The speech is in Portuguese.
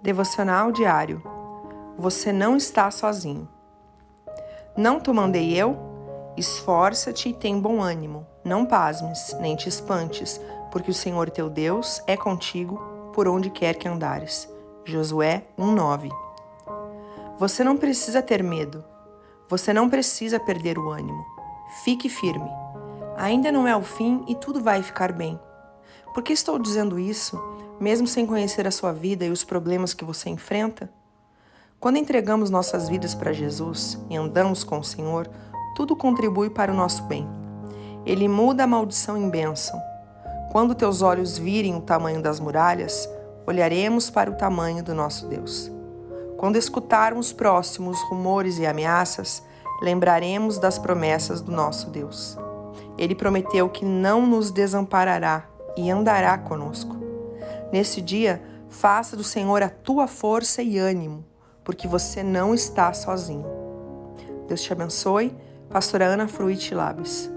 Devocional diário. Você não está sozinho. Não te mandei eu? Esforça-te e tem bom ânimo. Não pasmes, nem te espantes, porque o Senhor teu Deus é contigo por onde quer que andares. Josué 1:9. Você não precisa ter medo. Você não precisa perder o ânimo. Fique firme. Ainda não é o fim e tudo vai ficar bem. Por que estou dizendo isso, mesmo sem conhecer a sua vida e os problemas que você enfrenta? Quando entregamos nossas vidas para Jesus e andamos com o Senhor, tudo contribui para o nosso bem. Ele muda a maldição em bênção. Quando teus olhos virem o tamanho das muralhas, olharemos para o tamanho do nosso Deus. Quando escutarmos próximos rumores e ameaças, lembraremos das promessas do nosso Deus. Ele prometeu que não nos desamparará e andará conosco. Nesse dia, faça do Senhor a tua força e ânimo, porque você não está sozinho. Deus te abençoe. Pastora Ana Fruit Labes.